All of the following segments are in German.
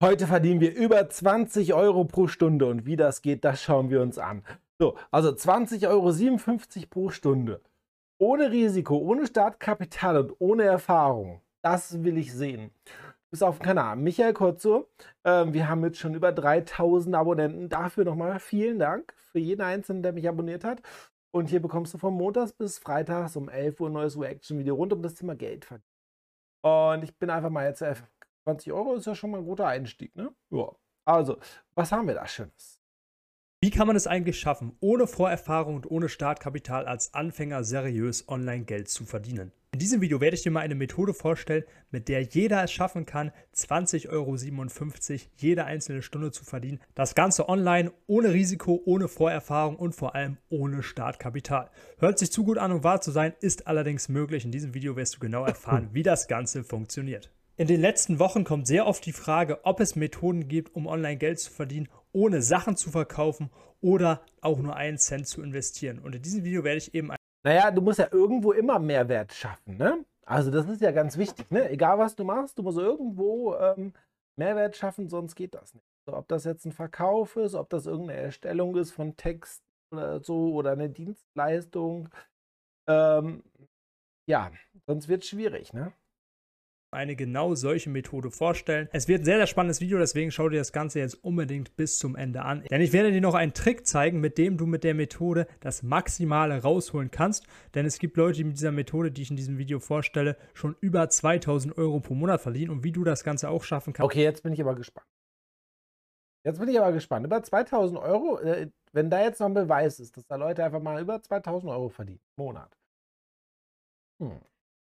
Heute verdienen wir über 20 Euro pro Stunde und wie das geht, das schauen wir uns an. So, also 20,57 Euro pro Stunde. Ohne Risiko, ohne Startkapital und ohne Erfahrung. Das will ich sehen. Bis auf den Kanal. Michael Kotzo, äh, wir haben jetzt schon über 3000 Abonnenten. Dafür nochmal vielen Dank für jeden Einzelnen, der mich abonniert hat. Und hier bekommst du von Montags bis Freitags um 11 Uhr ein neues Reaction-Video rund um das Thema Geld. Und ich bin einfach mal jetzt 20 Euro ist ja schon mal ein guter Einstieg, ne? Ja. Also, was haben wir da Schönes? Wie kann man es eigentlich schaffen, ohne Vorerfahrung und ohne Startkapital als Anfänger seriös Online-Geld zu verdienen? In diesem Video werde ich dir mal eine Methode vorstellen, mit der jeder es schaffen kann, 20,57 Euro jede einzelne Stunde zu verdienen. Das Ganze online, ohne Risiko, ohne Vorerfahrung und vor allem ohne Startkapital. Hört sich zu gut an, um wahr zu sein, ist allerdings möglich. In diesem Video wirst du genau erfahren, wie das Ganze funktioniert. In den letzten Wochen kommt sehr oft die Frage, ob es Methoden gibt, um online Geld zu verdienen, ohne Sachen zu verkaufen oder auch nur einen Cent zu investieren. Und in diesem Video werde ich eben. Naja, du musst ja irgendwo immer Mehrwert schaffen, ne? Also, das ist ja ganz wichtig, ne? Egal was du machst, du musst irgendwo ähm, Mehrwert schaffen, sonst geht das nicht. Also, ob das jetzt ein Verkauf ist, ob das irgendeine Erstellung ist von Text oder so oder eine Dienstleistung. Ähm, ja, sonst wird es schwierig, ne? Eine genau solche Methode vorstellen. Es wird ein sehr, sehr spannendes Video, deswegen schau dir das Ganze jetzt unbedingt bis zum Ende an. Denn ich werde dir noch einen Trick zeigen, mit dem du mit der Methode das Maximale rausholen kannst. Denn es gibt Leute, die mit dieser Methode, die ich in diesem Video vorstelle, schon über 2000 Euro pro Monat verdienen und wie du das Ganze auch schaffen kannst. Okay, jetzt bin ich aber gespannt. Jetzt bin ich aber gespannt. Über 2000 Euro, äh, wenn da jetzt noch ein Beweis ist, dass da Leute einfach mal über 2000 Euro verdienen Monat. Hm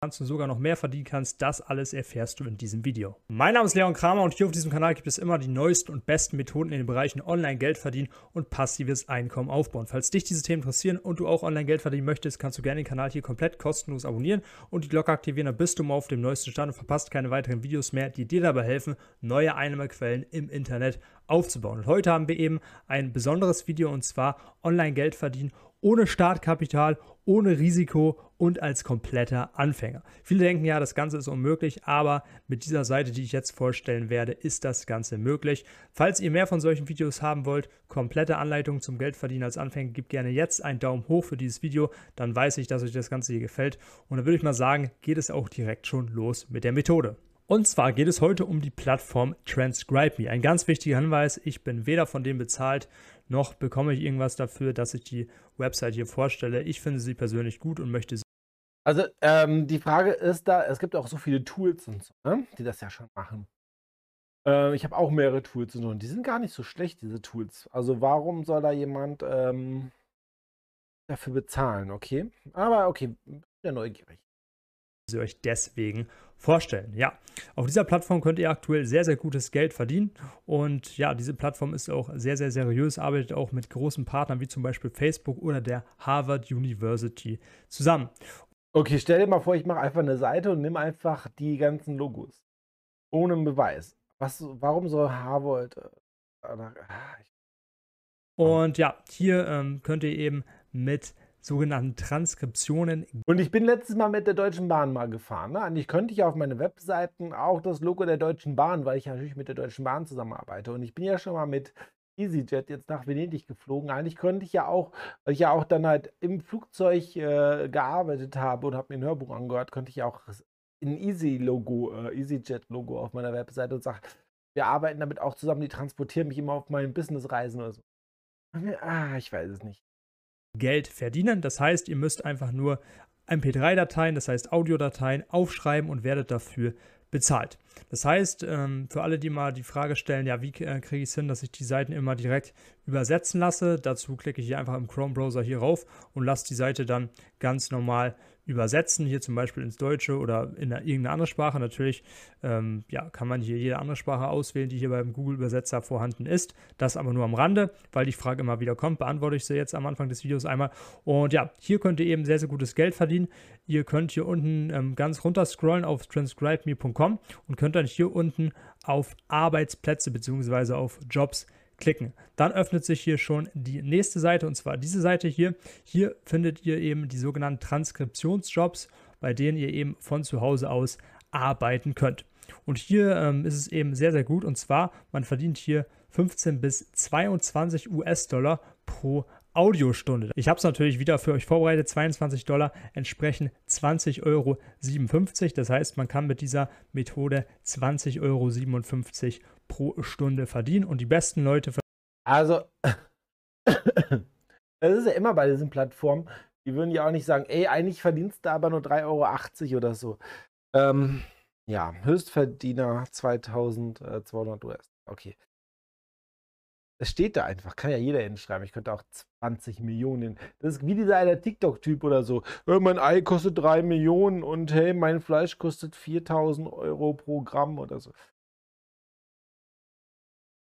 kannst du sogar noch mehr verdienen kannst, das alles erfährst du in diesem Video. Mein Name ist Leon Kramer und hier auf diesem Kanal gibt es immer die neuesten und besten Methoden in den Bereichen Online-Geld verdienen und passives Einkommen aufbauen. Falls dich diese Themen interessieren und du auch Online-Geld verdienen möchtest, kannst du gerne den Kanal hier komplett kostenlos abonnieren und die Glocke aktivieren, dann bist du mal auf dem neuesten Stand und verpasst keine weiteren Videos mehr, die dir dabei helfen, neue Einnahmequellen im Internet aufzubauen. Und heute haben wir eben ein besonderes Video und zwar Online-Geld verdienen ohne Startkapital, ohne Risiko und als kompletter Anfänger. Viele denken ja, das Ganze ist unmöglich, aber mit dieser Seite, die ich jetzt vorstellen werde, ist das Ganze möglich. Falls ihr mehr von solchen Videos haben wollt, komplette Anleitungen zum Geldverdienen als Anfänger, gebt gerne jetzt einen Daumen hoch für dieses Video, dann weiß ich, dass euch das Ganze hier gefällt. Und dann würde ich mal sagen, geht es auch direkt schon los mit der Methode. Und zwar geht es heute um die Plattform Transcribe Me. Ein ganz wichtiger Hinweis, ich bin weder von dem bezahlt, noch bekomme ich irgendwas dafür, dass ich die Website hier vorstelle. Ich finde sie persönlich gut und möchte sie. Also ähm, die Frage ist da, es gibt auch so viele Tools und so, ne, die das ja schon machen. Äh, ich habe auch mehrere Tools und so, und die sind gar nicht so schlecht, diese Tools. Also warum soll da jemand ähm, dafür bezahlen, okay? Aber okay, bin ja neugierig sie euch deswegen vorstellen. Ja, auf dieser Plattform könnt ihr aktuell sehr, sehr gutes Geld verdienen. Und ja, diese Plattform ist auch sehr, sehr seriös, arbeitet auch mit großen Partnern wie zum Beispiel Facebook oder der Harvard University zusammen. Okay, stell dir mal vor, ich mache einfach eine Seite und nehme einfach die ganzen Logos. Ohne Beweis. Was, warum soll Harvard. Äh, ah, und ja, hier ähm, könnt ihr eben mit sogenannten Transkriptionen. Und ich bin letztes Mal mit der Deutschen Bahn mal gefahren. Ne? Eigentlich könnte ich auf meine Webseiten auch das Logo der Deutschen Bahn, weil ich natürlich mit der Deutschen Bahn zusammenarbeite. Und ich bin ja schon mal mit EasyJet jetzt nach Venedig geflogen. Eigentlich könnte ich ja auch, weil ich ja auch dann halt im Flugzeug äh, gearbeitet habe und habe mir ein Hörbuch angehört, könnte ich auch ein Easy-Logo, äh, EasyJet-Logo auf meiner Webseite und sage, wir arbeiten damit auch zusammen, die transportieren mich immer auf meinen Businessreisen oder so. Ah, ich weiß es nicht. Geld verdienen. Das heißt, ihr müsst einfach nur MP3-Dateien, das heißt Audiodateien, aufschreiben und werdet dafür bezahlt. Das heißt, ähm, für alle, die mal die Frage stellen, ja, wie äh, kriege ich es hin, dass ich die Seiten immer direkt übersetzen lasse, dazu klicke ich hier einfach im Chrome-Browser hier rauf und lasse die Seite dann ganz normal übersetzen, hier zum Beispiel ins Deutsche oder in eine, irgendeine andere Sprache. Natürlich ähm, ja, kann man hier jede andere Sprache auswählen, die hier beim Google-Übersetzer vorhanden ist. Das aber nur am Rande, weil die Frage immer wieder kommt, beantworte ich sie jetzt am Anfang des Videos einmal. Und ja, hier könnt ihr eben sehr, sehr gutes Geld verdienen. Ihr könnt hier unten ähm, ganz runter scrollen auf transcribeme.com und könnt dann hier unten auf Arbeitsplätze bzw. auf Jobs klicken. Dann öffnet sich hier schon die nächste Seite und zwar diese Seite hier. Hier findet ihr eben die sogenannten Transkriptionsjobs, bei denen ihr eben von zu Hause aus arbeiten könnt. Und hier ähm, ist es eben sehr, sehr gut. Und zwar, man verdient hier 15 bis 22 US-Dollar pro Audiostunde. Ich habe es natürlich wieder für euch vorbereitet, 22 Dollar entsprechen 20,57 Euro. Das heißt, man kann mit dieser Methode 20,57 Euro pro Stunde verdienen und die besten Leute. Also, das ist ja immer bei diesen Plattformen. Die würden ja auch nicht sagen, ey, eigentlich verdienst du aber nur 3,80 Euro oder so. Ähm, ja, Höchstverdiener 2200 US. Okay. Das steht da einfach, kann ja jeder hinschreiben. Ich könnte auch 20 Millionen. Das ist wie dieser eine TikTok-Typ oder so. Hey, mein Ei kostet 3 Millionen und hey, mein Fleisch kostet 4000 Euro pro Gramm oder so.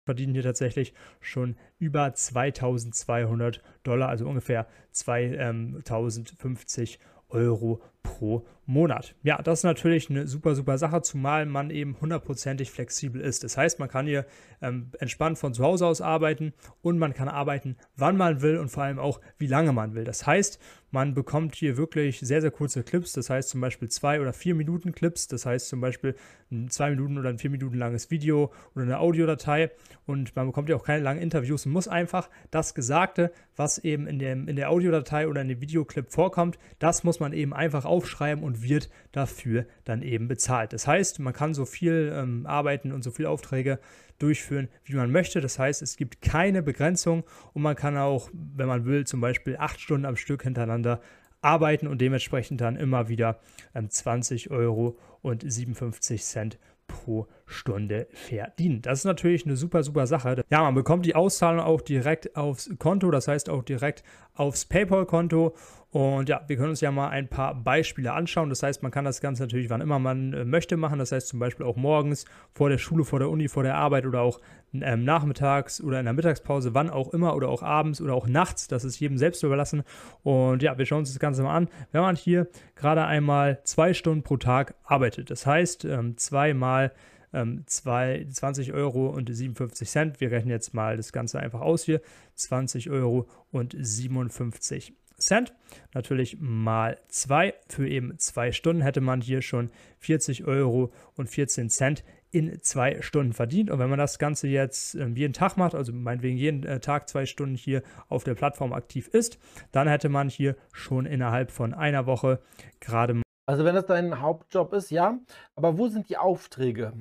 Verdienen hier tatsächlich schon über 2200 Dollar, also ungefähr 2050 Euro pro Monat. Ja, das ist natürlich eine super, super Sache, zumal man eben hundertprozentig flexibel ist. Das heißt, man kann hier ähm, entspannt von zu Hause aus arbeiten und man kann arbeiten, wann man will und vor allem auch, wie lange man will. Das heißt, man bekommt hier wirklich sehr, sehr kurze Clips, das heißt zum Beispiel zwei oder vier Minuten Clips, das heißt zum Beispiel ein zwei Minuten oder ein vier Minuten langes Video oder eine Audiodatei und man bekommt ja auch keine langen Interviews und muss einfach das Gesagte, was eben in, dem, in der Audiodatei oder in dem Videoclip vorkommt, das muss man eben einfach aufschreiben und wird dafür dann eben bezahlt. Das heißt, man kann so viel ähm, arbeiten und so viele Aufträge durchführen, wie man möchte. Das heißt, es gibt keine Begrenzung und man kann auch, wenn man will, zum Beispiel acht Stunden am Stück hintereinander arbeiten und dementsprechend dann immer wieder ähm, 20 Euro und 57 Cent pro Stunde verdienen. Das ist natürlich eine super, super Sache. Ja, man bekommt die Auszahlung auch direkt aufs Konto, das heißt auch direkt aufs PayPal-Konto. Und ja, wir können uns ja mal ein paar Beispiele anschauen. Das heißt, man kann das Ganze natürlich wann immer man äh, möchte machen. Das heißt zum Beispiel auch morgens, vor der Schule, vor der Uni, vor der Arbeit oder auch ähm, nachmittags oder in der Mittagspause, wann auch immer oder auch abends oder auch nachts. Das ist jedem selbst überlassen. Und ja, wir schauen uns das Ganze mal an. Wenn man hier gerade einmal zwei Stunden pro Tag arbeitet, das heißt ähm, zweimal ähm, 20 Euro und 57 Cent. Wir rechnen jetzt mal das Ganze einfach aus hier. 20 Euro und 57 Cent. Natürlich mal 2 für eben zwei Stunden hätte man hier schon 40 Euro und 14 Cent in zwei Stunden verdient. Und wenn man das Ganze jetzt äh, jeden Tag macht, also meinetwegen jeden äh, Tag zwei Stunden hier auf der Plattform aktiv ist, dann hätte man hier schon innerhalb von einer Woche gerade. Also wenn das dein Hauptjob ist, ja. Aber wo sind die Aufträge?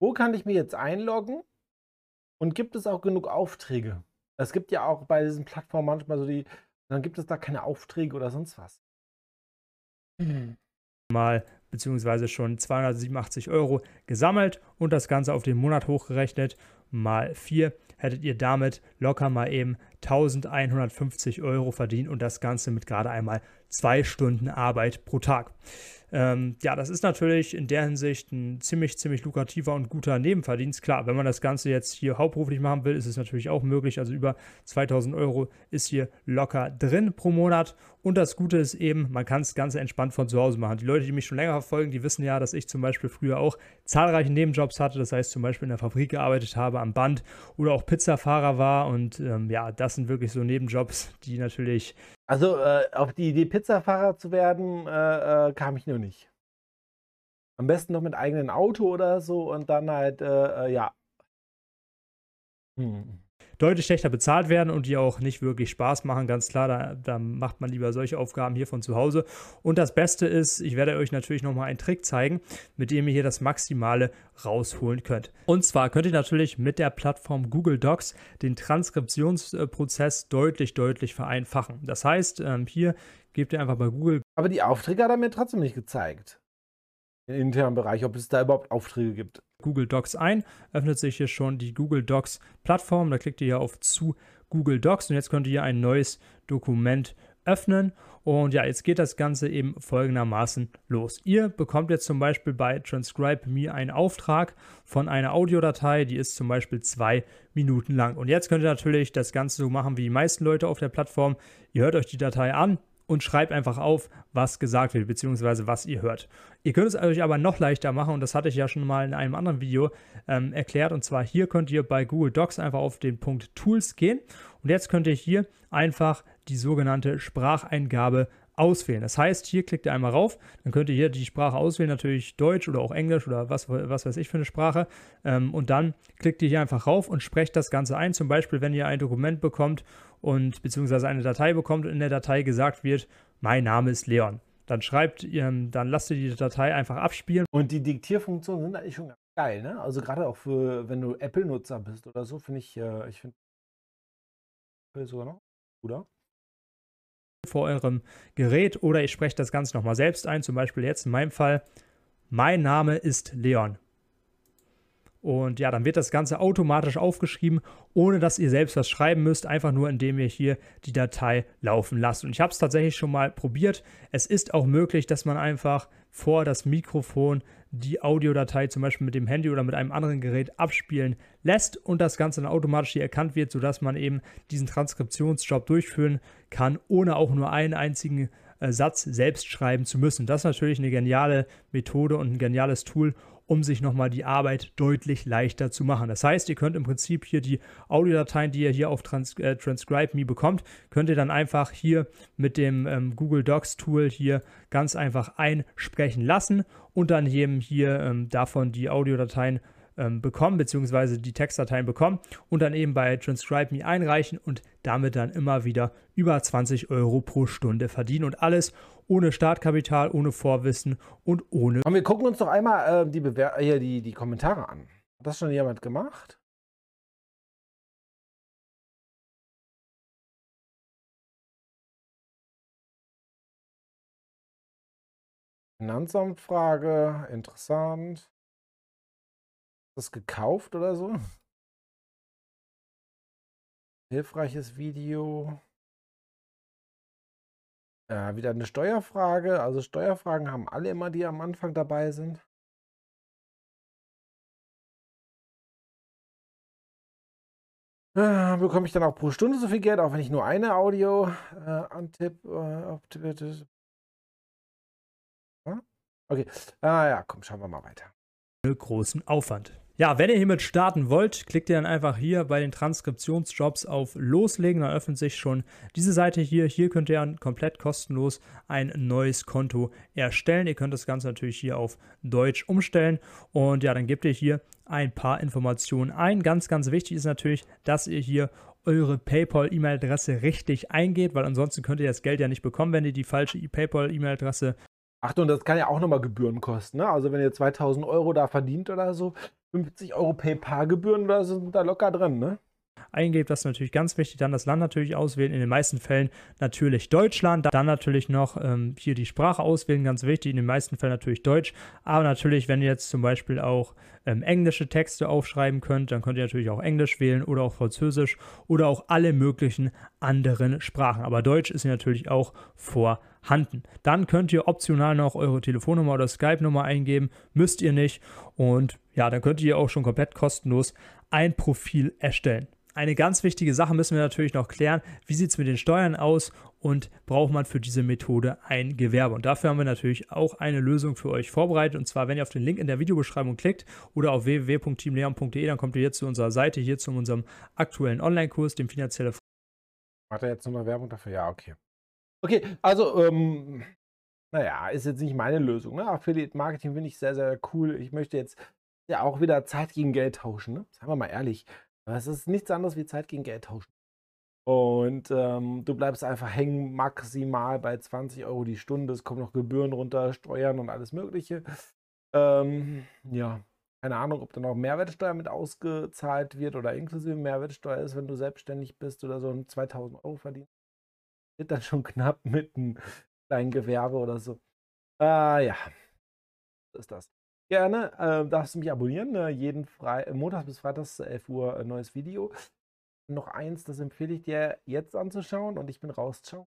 Wo kann ich mir jetzt einloggen? Und gibt es auch genug Aufträge? Es gibt ja auch bei diesen Plattformen manchmal so die dann gibt es da keine Aufträge oder sonst was. Mhm. Mal beziehungsweise schon 287 Euro gesammelt und das Ganze auf den Monat hochgerechnet mal 4 hättet ihr damit locker mal eben 1150 Euro verdient und das Ganze mit gerade einmal zwei Stunden Arbeit pro Tag. Ähm, ja, das ist natürlich in der Hinsicht ein ziemlich, ziemlich lukrativer und guter Nebenverdienst. Klar, wenn man das Ganze jetzt hier hauptberuflich machen will, ist es natürlich auch möglich. Also über 2000 Euro ist hier locker drin pro Monat. Und das Gute ist eben, man kann es ganz entspannt von zu Hause machen. Die Leute, die mich schon länger verfolgen, die wissen ja, dass ich zum Beispiel früher auch zahlreiche Nebenjobs hatte. Das heißt zum Beispiel in der Fabrik gearbeitet habe, am Band oder auch Pizzafahrer war. Und ähm, ja, das sind wirklich so Nebenjobs, die natürlich also äh, auf die Idee, Pizzafahrer zu werden, äh, äh, kam ich nur nicht. Am besten noch mit eigenem Auto oder so und dann halt, äh, äh, ja. Hm deutlich schlechter bezahlt werden und die auch nicht wirklich Spaß machen. Ganz klar, da, da macht man lieber solche Aufgaben hier von zu Hause. Und das Beste ist, ich werde euch natürlich nochmal einen Trick zeigen, mit dem ihr hier das Maximale rausholen könnt. Und zwar könnt ihr natürlich mit der Plattform Google Docs den Transkriptionsprozess deutlich, deutlich vereinfachen. Das heißt, ähm, hier gebt ihr einfach bei Google. Aber die Aufträge hat er mir trotzdem nicht gezeigt. Im internen Bereich, ob es da überhaupt Aufträge gibt. Google Docs ein, öffnet sich hier schon die Google Docs Plattform. Da klickt ihr hier auf zu Google Docs und jetzt könnt ihr hier ein neues Dokument öffnen. Und ja, jetzt geht das Ganze eben folgendermaßen los. Ihr bekommt jetzt zum Beispiel bei Transcribe Me einen Auftrag von einer Audiodatei, die ist zum Beispiel zwei Minuten lang. Und jetzt könnt ihr natürlich das Ganze so machen wie die meisten Leute auf der Plattform. Ihr hört euch die Datei an, und schreibt einfach auf, was gesagt wird, beziehungsweise was ihr hört. Ihr könnt es euch aber noch leichter machen und das hatte ich ja schon mal in einem anderen Video ähm, erklärt. Und zwar hier könnt ihr bei Google Docs einfach auf den Punkt Tools gehen und jetzt könnt ihr hier einfach die sogenannte Spracheingabe auswählen. Das heißt, hier klickt ihr einmal rauf, dann könnt ihr hier die Sprache auswählen, natürlich Deutsch oder auch Englisch oder was, was weiß ich für eine Sprache. Ähm, und dann klickt ihr hier einfach rauf und sprecht das Ganze ein. Zum Beispiel, wenn ihr ein Dokument bekommt und beziehungsweise eine Datei bekommt und in der Datei gesagt wird, mein Name ist Leon. Dann schreibt ihr, dann lasst ihr die Datei einfach abspielen. Und die Diktierfunktionen sind eigentlich schon geil, ne? Also gerade auch für, wenn du Apple-Nutzer bist oder so, finde ich, äh, ich finde sogar noch, oder? vor eurem Gerät oder ich spreche das Ganze nochmal selbst ein, zum Beispiel jetzt in meinem Fall, mein Name ist Leon. Und ja, dann wird das Ganze automatisch aufgeschrieben, ohne dass ihr selbst was schreiben müsst, einfach nur indem ihr hier die Datei laufen lasst. Und ich habe es tatsächlich schon mal probiert. Es ist auch möglich, dass man einfach vor das Mikrofon die Audiodatei zum Beispiel mit dem Handy oder mit einem anderen Gerät abspielen lässt und das Ganze dann automatisch hier erkannt wird, sodass man eben diesen Transkriptionsjob durchführen kann, ohne auch nur einen einzigen äh, Satz selbst schreiben zu müssen. Das ist natürlich eine geniale Methode und ein geniales Tool, um sich nochmal die Arbeit deutlich leichter zu machen. Das heißt, ihr könnt im Prinzip hier die Audiodateien, die ihr hier auf Trans äh, Transcribe Me bekommt, könnt ihr dann einfach hier mit dem ähm, Google Docs Tool hier ganz einfach einsprechen lassen und dann eben hier ähm, davon die Audiodateien ähm, bekommen, beziehungsweise die Textdateien bekommen und dann eben bei Transcribe Me einreichen und damit dann immer wieder über 20 Euro pro Stunde verdienen und alles ohne Startkapital, ohne Vorwissen und ohne. Und wir gucken uns doch einmal äh, die, Bewer äh, die, die Kommentare an. Hat das schon jemand gemacht? Finanzamtfrage, interessant. Das gekauft oder so? Hilfreiches Video. Ja, wieder eine Steuerfrage. Also Steuerfragen haben alle immer, die am Anfang dabei sind. Äh, bekomme ich dann auch pro Stunde so viel Geld, auch wenn ich nur eine Audio äh, antipp. Äh, okay. Ah ja, komm, schauen wir mal weiter. Großen Aufwand. Ja, wenn ihr hiermit starten wollt, klickt ihr dann einfach hier bei den Transkriptionsjobs auf Loslegen. Dann öffnet sich schon diese Seite hier. Hier könnt ihr dann komplett kostenlos ein neues Konto erstellen. Ihr könnt das Ganze natürlich hier auf Deutsch umstellen. Und ja, dann gebt ihr hier ein paar Informationen ein. Ganz, ganz wichtig ist natürlich, dass ihr hier eure PayPal-E-Mail-Adresse richtig eingeht, weil ansonsten könnt ihr das Geld ja nicht bekommen, wenn ihr die falsche PayPal-E-Mail-Adresse Achtung, das kann ja auch nochmal Gebühren kosten. Ne? Also wenn ihr 2000 Euro da verdient oder so, 50 Euro PayPal-Gebühren oder so sind da locker drin, ne? Eingebt, das ist natürlich ganz wichtig. Dann das Land natürlich auswählen. In den meisten Fällen natürlich Deutschland. Dann natürlich noch ähm, hier die Sprache auswählen, ganz wichtig. In den meisten Fällen natürlich Deutsch. Aber natürlich, wenn ihr jetzt zum Beispiel auch ähm, englische Texte aufschreiben könnt, dann könnt ihr natürlich auch Englisch wählen oder auch Französisch oder auch alle möglichen anderen Sprachen. Aber Deutsch ist natürlich auch vorhanden. Dann könnt ihr optional noch eure Telefonnummer oder Skype-Nummer eingeben. Müsst ihr nicht. Und ja, dann könnt ihr auch schon komplett kostenlos ein Profil erstellen. Eine ganz wichtige Sache müssen wir natürlich noch klären. Wie sieht es mit den Steuern aus und braucht man für diese Methode ein Gewerbe? Und dafür haben wir natürlich auch eine Lösung für euch vorbereitet. Und zwar, wenn ihr auf den Link in der Videobeschreibung klickt oder auf www.teamleon.de, dann kommt ihr jetzt zu unserer Seite, hier zu unserem aktuellen Online-Kurs, dem finanzielle. Macht er jetzt nochmal Werbung dafür? Ja, okay. Okay, also, ähm, naja, ist jetzt nicht meine Lösung. Ne? Affiliate Marketing finde ich sehr, sehr cool. Ich möchte jetzt ja auch wieder Zeit gegen Geld tauschen. Ne? Sagen wir mal ehrlich. Es ist nichts anderes wie Zeit gegen Geld tauschen. Und ähm, du bleibst einfach hängen, maximal bei 20 Euro die Stunde. Es kommen noch Gebühren runter, Steuern und alles Mögliche. Ähm, ja, keine Ahnung, ob da noch Mehrwertsteuer mit ausgezahlt wird oder inklusive Mehrwertsteuer ist, wenn du selbstständig bist oder so ein 2000 Euro verdienst. Wird dann schon knapp mit einem kleinen Gewerbe oder so. Äh, ja, so ist das. Gerne, äh, darfst du mich abonnieren. Äh, jeden Fre äh, Montag bis Freitag, 11 Uhr, ein neues Video. Noch eins, das empfehle ich dir jetzt anzuschauen und ich bin raus. Ciao.